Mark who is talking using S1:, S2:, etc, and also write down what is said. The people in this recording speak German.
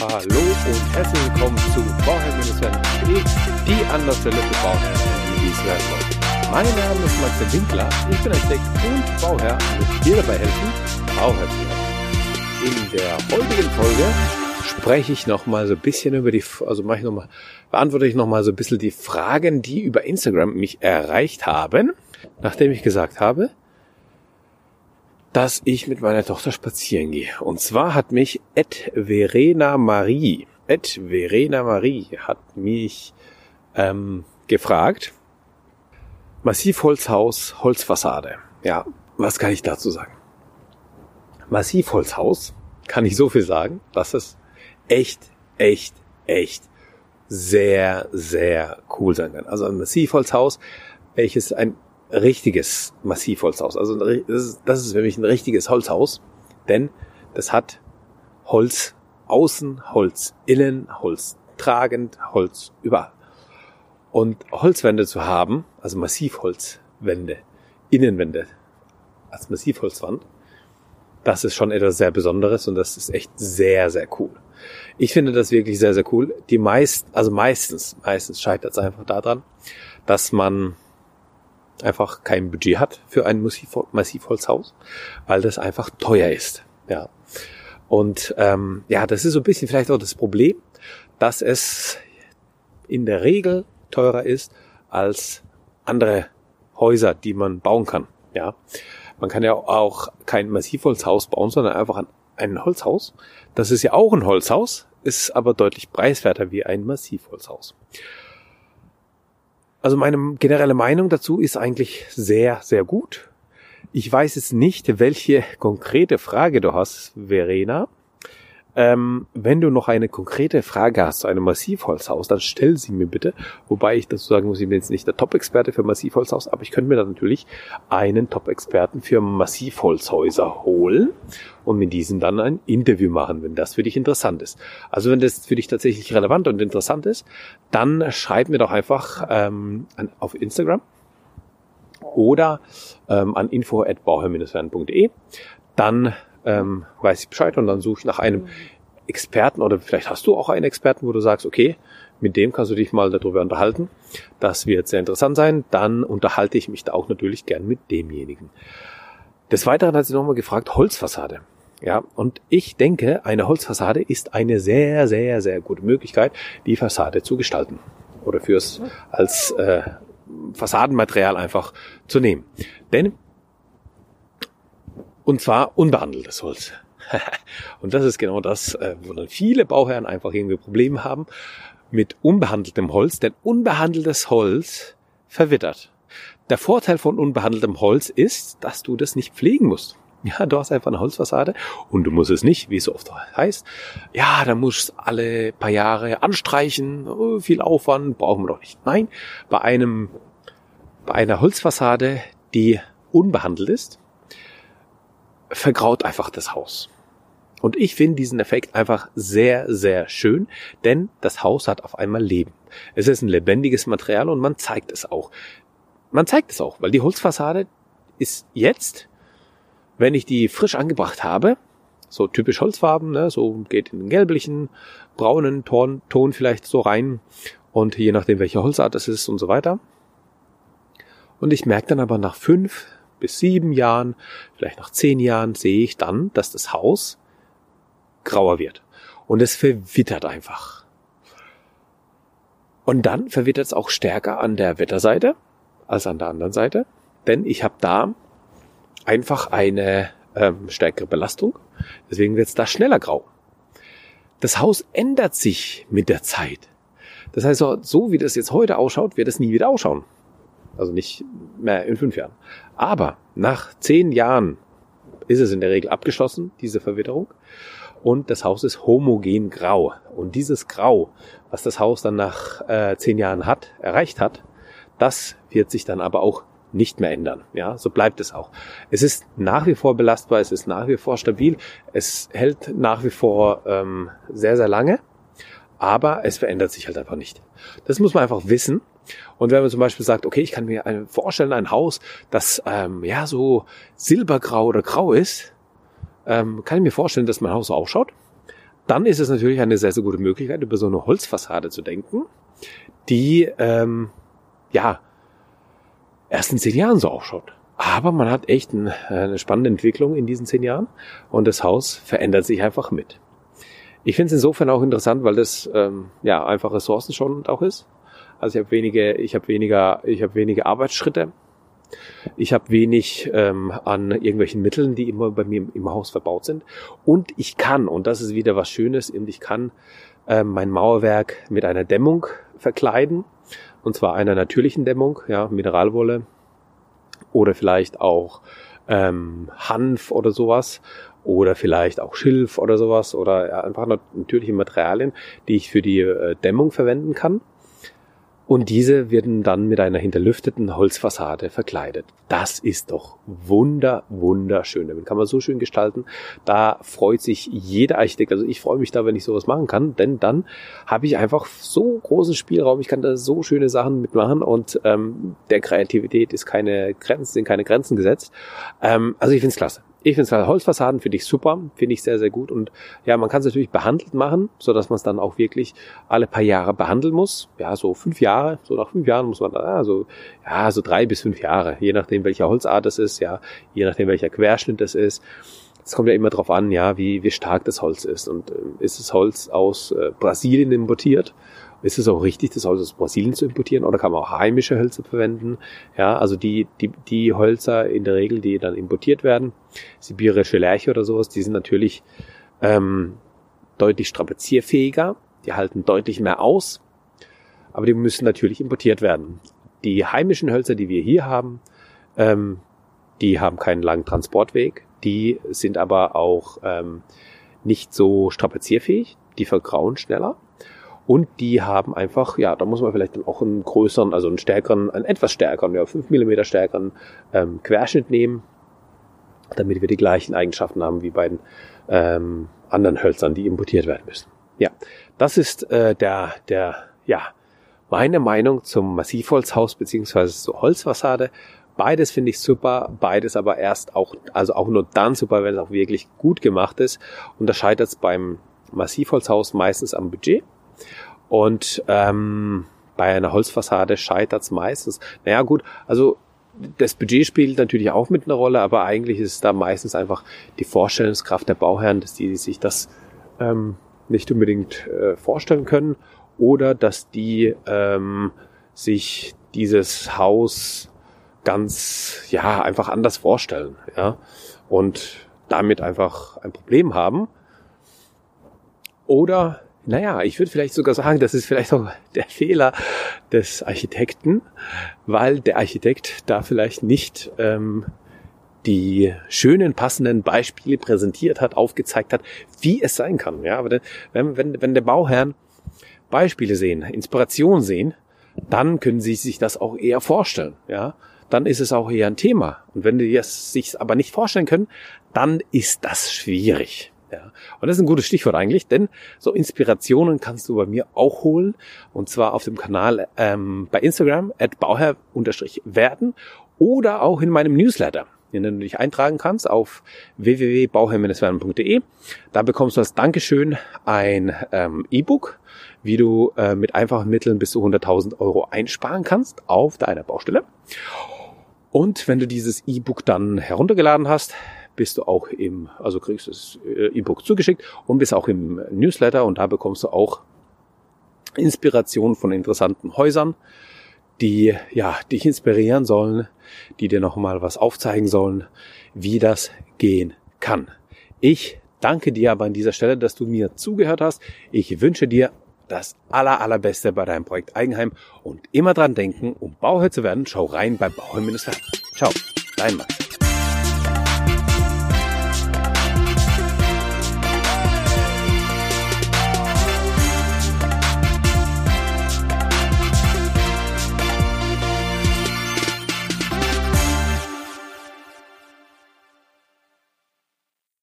S1: Hallo und herzlich willkommen zu bauherr-werden.de, die andersstelle für Bauherren, wie es werden wollen. Mein Name ist Max Winkler, ich bin Architekt und Bauherr und möchte dir dabei helfen, Bauherr zu werden. In der heutigen Folge spreche ich nochmal so ein bisschen über die, also mache ich noch mal, beantworte ich nochmal so ein bisschen die Fragen, die über Instagram mich erreicht haben, nachdem ich gesagt habe, dass ich mit meiner Tochter spazieren gehe. Und zwar hat mich Ed Verena Marie, Ed Verena Marie hat mich ähm, gefragt, Massivholzhaus, Holzfassade. Ja, was kann ich dazu sagen? Massivholzhaus kann ich so viel sagen, dass es echt, echt, echt sehr, sehr cool sein kann. Also ein Massivholzhaus, welches ein richtiges Massivholzhaus. Also das ist, für mich ein richtiges Holzhaus, denn das hat Holz außen, Holz innen, Holz tragend, Holz überall. Und Holzwände zu haben, also Massivholzwände, Innenwände als Massivholzwand, das ist schon etwas sehr Besonderes und das ist echt sehr, sehr cool. Ich finde das wirklich sehr, sehr cool. Die meist, also meistens, meistens scheitert es einfach daran, dass man einfach kein Budget hat für ein Massivholzhaus, weil das einfach teuer ist. Ja. Und ähm, ja, das ist so ein bisschen vielleicht auch das Problem, dass es in der Regel teurer ist als andere Häuser, die man bauen kann. Ja, man kann ja auch kein Massivholzhaus bauen, sondern einfach ein Holzhaus. Das ist ja auch ein Holzhaus, ist aber deutlich preiswerter wie ein Massivholzhaus. Also meine generelle Meinung dazu ist eigentlich sehr, sehr gut. Ich weiß jetzt nicht, welche konkrete Frage du hast, Verena. Ähm, wenn du noch eine konkrete Frage hast zu einem Massivholzhaus, dann stell sie mir bitte. Wobei ich dazu sagen muss, ich bin jetzt nicht der Top-Experte für Massivholzhaus, aber ich könnte mir dann natürlich einen Top-Experten für Massivholzhäuser holen und mit diesem dann ein Interview machen, wenn das für dich interessant ist. Also wenn das für dich tatsächlich relevant und interessant ist, dann schreib mir doch einfach ähm, auf Instagram oder ähm, an info@bauherr-werden.de. Dann ähm, weiß ich Bescheid und dann suche ich nach einem Experten oder vielleicht hast du auch einen Experten, wo du sagst, okay, mit dem kannst du dich mal darüber unterhalten. Das wird sehr interessant sein. Dann unterhalte ich mich da auch natürlich gern mit demjenigen. Des Weiteren hat sie nochmal gefragt, Holzfassade. Ja, und ich denke, eine Holzfassade ist eine sehr, sehr, sehr gute Möglichkeit, die Fassade zu gestalten oder fürs als äh, Fassadenmaterial einfach zu nehmen. Denn und zwar unbehandeltes Holz. und das ist genau das, äh, wo dann viele Bauherren einfach irgendwie Probleme haben mit unbehandeltem Holz, denn unbehandeltes Holz verwittert. Der Vorteil von unbehandeltem Holz ist, dass du das nicht pflegen musst. Ja, du hast einfach eine Holzfassade und du musst es nicht, wie es so oft heißt. Ja, da musst du alle paar Jahre anstreichen, oh, viel Aufwand, brauchen wir doch nicht. Nein, bei einem, bei einer Holzfassade, die unbehandelt ist, vergraut einfach das Haus. Und ich finde diesen Effekt einfach sehr, sehr schön, denn das Haus hat auf einmal Leben. Es ist ein lebendiges Material und man zeigt es auch. Man zeigt es auch, weil die Holzfassade ist jetzt, wenn ich die frisch angebracht habe, so typisch Holzfarben, ne, so geht in den gelblichen, braunen Ton, Ton vielleicht so rein und je nachdem welche Holzart es ist und so weiter. Und ich merke dann aber nach fünf, bis sieben Jahren, vielleicht nach zehn Jahren sehe ich dann, dass das Haus grauer wird. Und es verwittert einfach. Und dann verwittert es auch stärker an der Wetterseite als an der anderen Seite. Denn ich habe da einfach eine ähm, stärkere Belastung. Deswegen wird es da schneller grau. Das Haus ändert sich mit der Zeit. Das heißt, so wie das jetzt heute ausschaut, wird es nie wieder ausschauen. Also nicht mehr in fünf Jahren. Aber nach zehn Jahren ist es in der Regel abgeschlossen, diese Verwitterung. Und das Haus ist homogen grau. Und dieses Grau, was das Haus dann nach äh, zehn Jahren hat, erreicht hat, das wird sich dann aber auch nicht mehr ändern. Ja, so bleibt es auch. Es ist nach wie vor belastbar, es ist nach wie vor stabil, es hält nach wie vor ähm, sehr, sehr lange, aber es verändert sich halt einfach nicht. Das muss man einfach wissen und wenn man zum Beispiel sagt, okay, ich kann mir vorstellen, ein Haus, das ähm, ja so silbergrau oder grau ist, ähm, kann ich mir vorstellen, dass mein Haus so ausschaut. dann ist es natürlich eine sehr, sehr gute Möglichkeit, über so eine Holzfassade zu denken, die ähm, ja erst in zehn Jahren so ausschaut. Aber man hat echt eine spannende Entwicklung in diesen zehn Jahren und das Haus verändert sich einfach mit. Ich finde es insofern auch interessant, weil das ähm, ja einfach ressourcenschonend auch ist. Also ich habe wenige, ich habe weniger, ich habe wenige Arbeitsschritte. Ich habe wenig ähm, an irgendwelchen Mitteln, die immer bei mir im, Haus verbaut sind. Und ich kann, und das ist wieder was Schönes, und ich kann ähm, mein Mauerwerk mit einer Dämmung verkleiden. Und zwar einer natürlichen Dämmung, ja, Mineralwolle oder vielleicht auch ähm, Hanf oder sowas oder vielleicht auch Schilf oder sowas oder einfach natürliche Materialien, die ich für die äh, Dämmung verwenden kann. Und diese werden dann mit einer hinterlüfteten Holzfassade verkleidet. Das ist doch wunder, wunderschön. Damit kann man so schön gestalten. Da freut sich jeder Architekt. Also ich freue mich da, wenn ich sowas machen kann, denn dann habe ich einfach so großen Spielraum. Ich kann da so schöne Sachen mitmachen und ähm, der Kreativität ist keine Grenzen, sind keine Grenzen gesetzt. Ähm, also ich finde es klasse. Ich finde es Holzfassaden finde ich super, finde ich sehr, sehr gut. Und ja, man kann es natürlich behandelt machen, so dass man es dann auch wirklich alle paar Jahre behandeln muss. Ja, so fünf Jahre, so nach fünf Jahren muss man da, also, ja, so drei bis fünf Jahre, je nachdem welcher Holzart es ist, ja, je nachdem welcher Querschnitt es ist. Es kommt ja immer darauf an, ja, wie, wie stark das Holz ist. Und äh, ist das Holz aus äh, Brasilien importiert ist es auch richtig, das Holz aus Brasilien zu importieren oder kann man auch heimische Hölzer verwenden? Ja, also die, die, die Hölzer in der Regel, die dann importiert werden, sibirische Lärche oder sowas, die sind natürlich ähm, deutlich strapazierfähiger, die halten deutlich mehr aus, aber die müssen natürlich importiert werden. Die heimischen Hölzer, die wir hier haben, ähm, die haben keinen langen Transportweg, die sind aber auch ähm, nicht so strapazierfähig, die vergrauen schneller und die haben einfach, ja, da muss man vielleicht dann auch einen größeren, also einen stärkeren, einen etwas stärkeren, ja, 5 mm stärkeren ähm, Querschnitt nehmen, damit wir die gleichen Eigenschaften haben wie bei den ähm, anderen Hölzern, die importiert werden müssen. Ja, das ist äh, der, der, ja, meine Meinung zum Massivholzhaus beziehungsweise zur Holzfassade. Beides finde ich super, beides aber erst auch, also auch nur dann super, wenn es auch wirklich gut gemacht ist. Und da scheitert es beim Massivholzhaus meistens am Budget. Und ähm, bei einer Holzfassade scheitert es meistens. Naja gut, also das Budget spielt natürlich auch mit einer Rolle, aber eigentlich ist es da meistens einfach die Vorstellungskraft der Bauherren, dass die sich das ähm, nicht unbedingt äh, vorstellen können oder dass die ähm, sich dieses Haus ganz ja einfach anders vorstellen, ja und damit einfach ein Problem haben oder naja, ich würde vielleicht sogar sagen, das ist vielleicht auch der Fehler des Architekten, weil der Architekt da vielleicht nicht ähm, die schönen, passenden Beispiele präsentiert hat, aufgezeigt hat, wie es sein kann. Ja, aber wenn, wenn, wenn der Bauherrn Beispiele sehen, Inspiration sehen, dann können sie sich das auch eher vorstellen. Ja, dann ist es auch eher ein Thema. Und wenn die es sich aber nicht vorstellen können, dann ist das schwierig. Ja. Und das ist ein gutes Stichwort eigentlich, denn so Inspirationen kannst du bei mir auch holen. Und zwar auf dem Kanal ähm, bei Instagram at bauherr-werden oder auch in meinem Newsletter, den du dich eintragen kannst auf www.bauherr-werden.de. Da bekommst du als Dankeschön ein ähm, E-Book, wie du äh, mit einfachen Mitteln bis zu 100.000 Euro einsparen kannst auf deiner Baustelle. Und wenn du dieses E-Book dann heruntergeladen hast, bist du auch im, also kriegst du das äh, E-Book zugeschickt und bist auch im Newsletter und da bekommst du auch Inspiration von interessanten Häusern, die ja dich inspirieren sollen, die dir nochmal was aufzeigen sollen, wie das gehen kann. Ich danke dir aber an dieser Stelle, dass du mir zugehört hast. Ich wünsche dir das aller, allerbeste bei deinem Projekt Eigenheim und immer dran denken, um Bauherr zu werden, schau rein bei Bauherr-Werden. Ciao, dein Max.